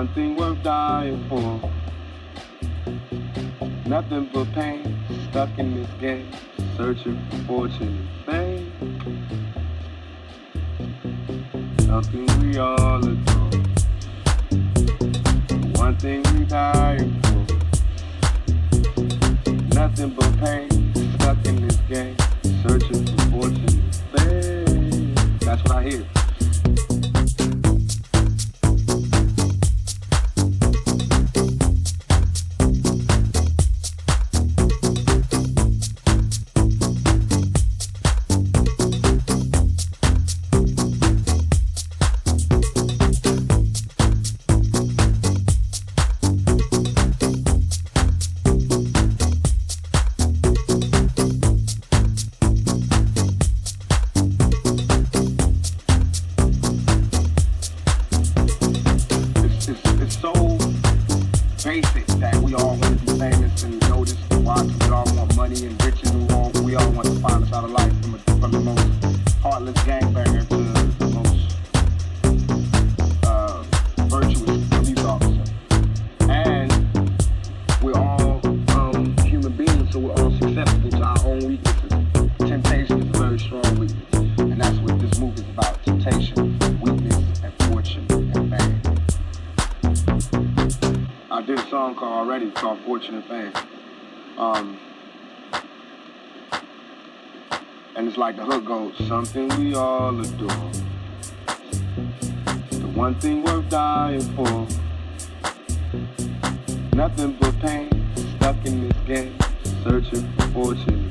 one thing worth dying for. Nothing but pain, stuck in this game, searching for fortune. like the hook goes, something we all adore. The one thing worth dying for. Nothing but pain, stuck in this game, searching for fortune.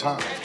Protected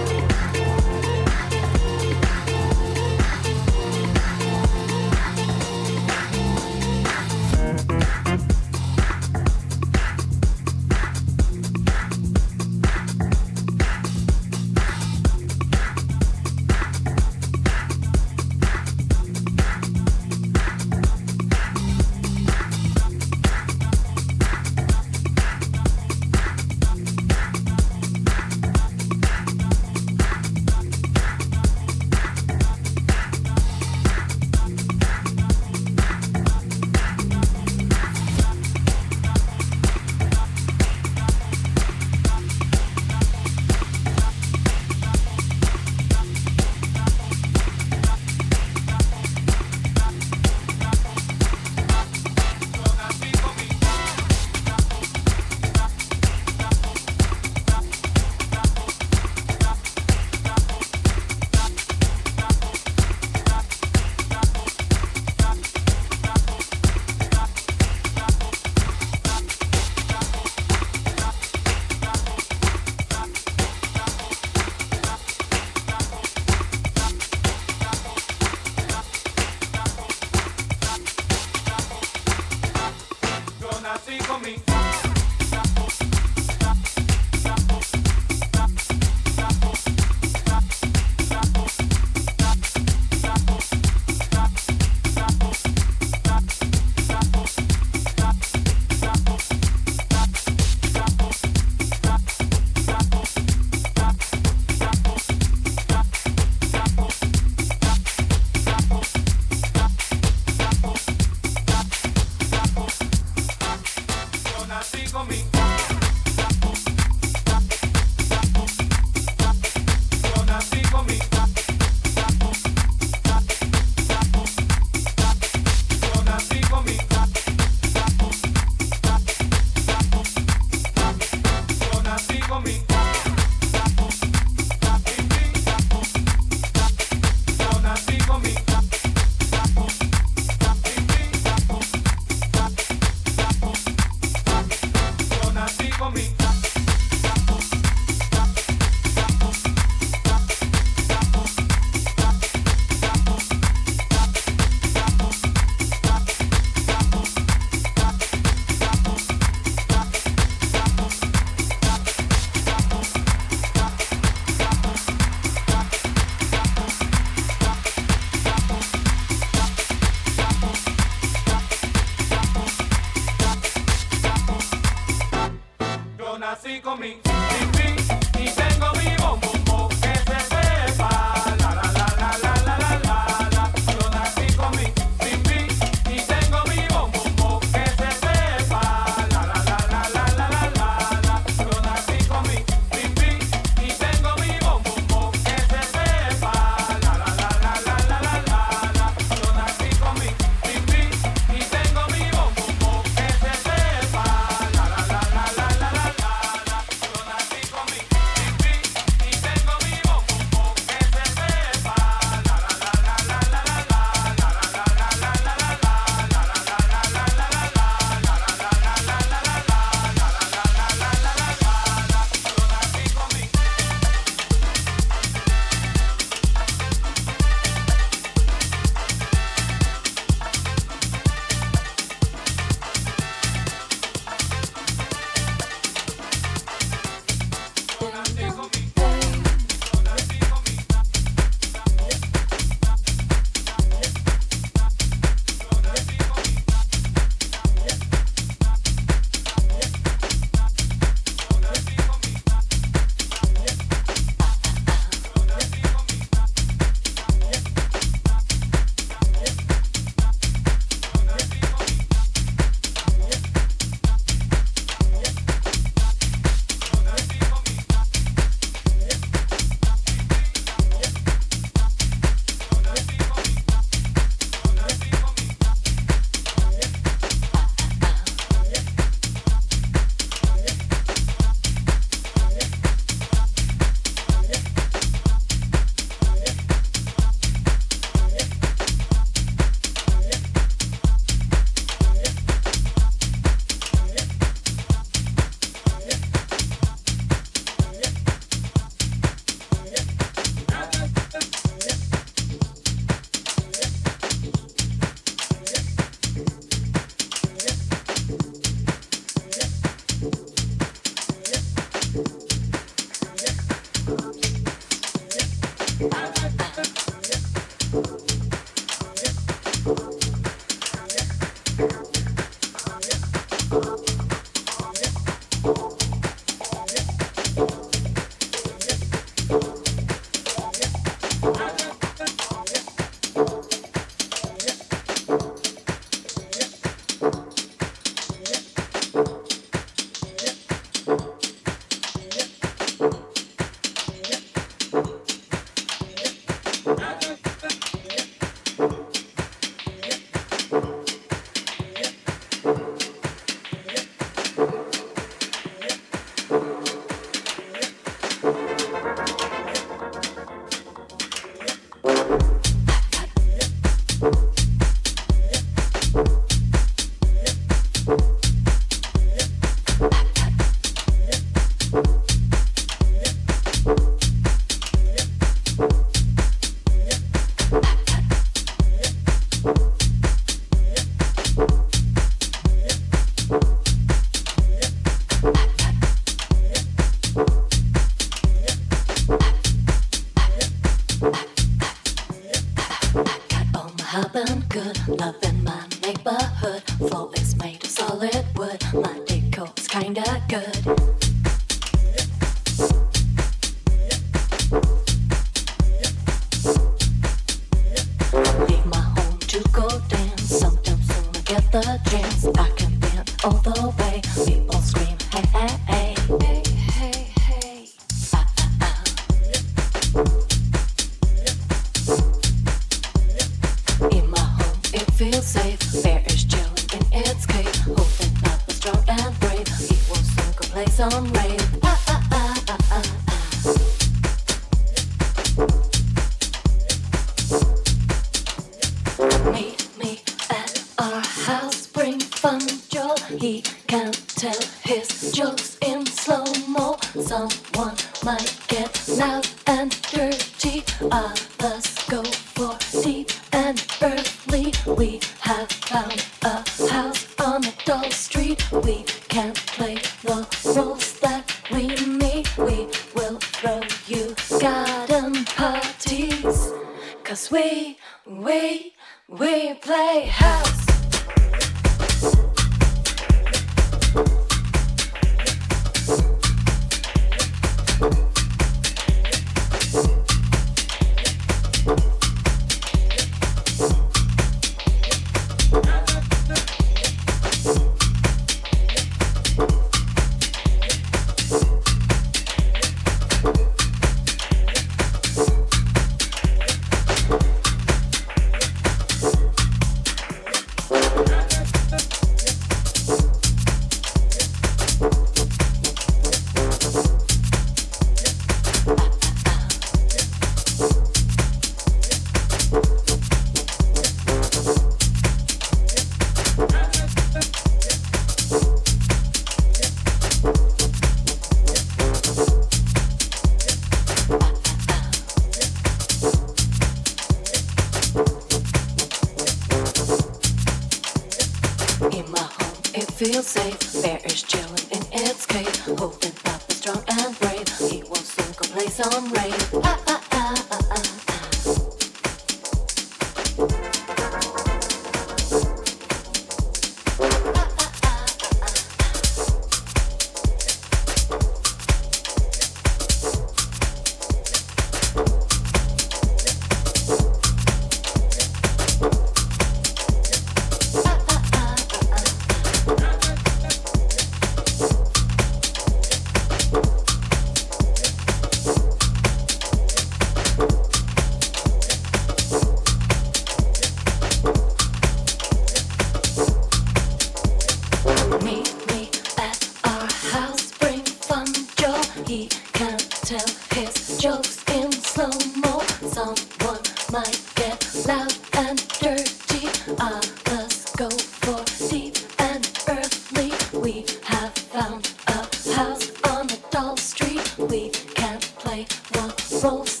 soul.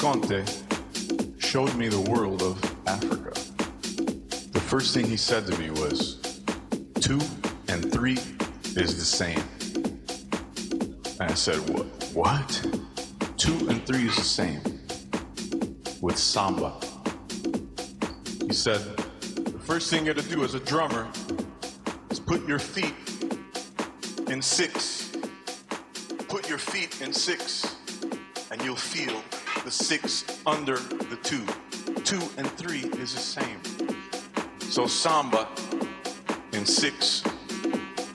Conte showed me the world of Africa. The first thing he said to me was, two and three is the same. And I said, what? What? Two and three is the same with samba. He said, the first thing you gotta do as a drummer is put your feet in six. Put your feet in six, and you'll feel the six under the two. Two and three is the same. So samba in six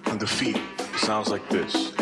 and the feet sounds like this.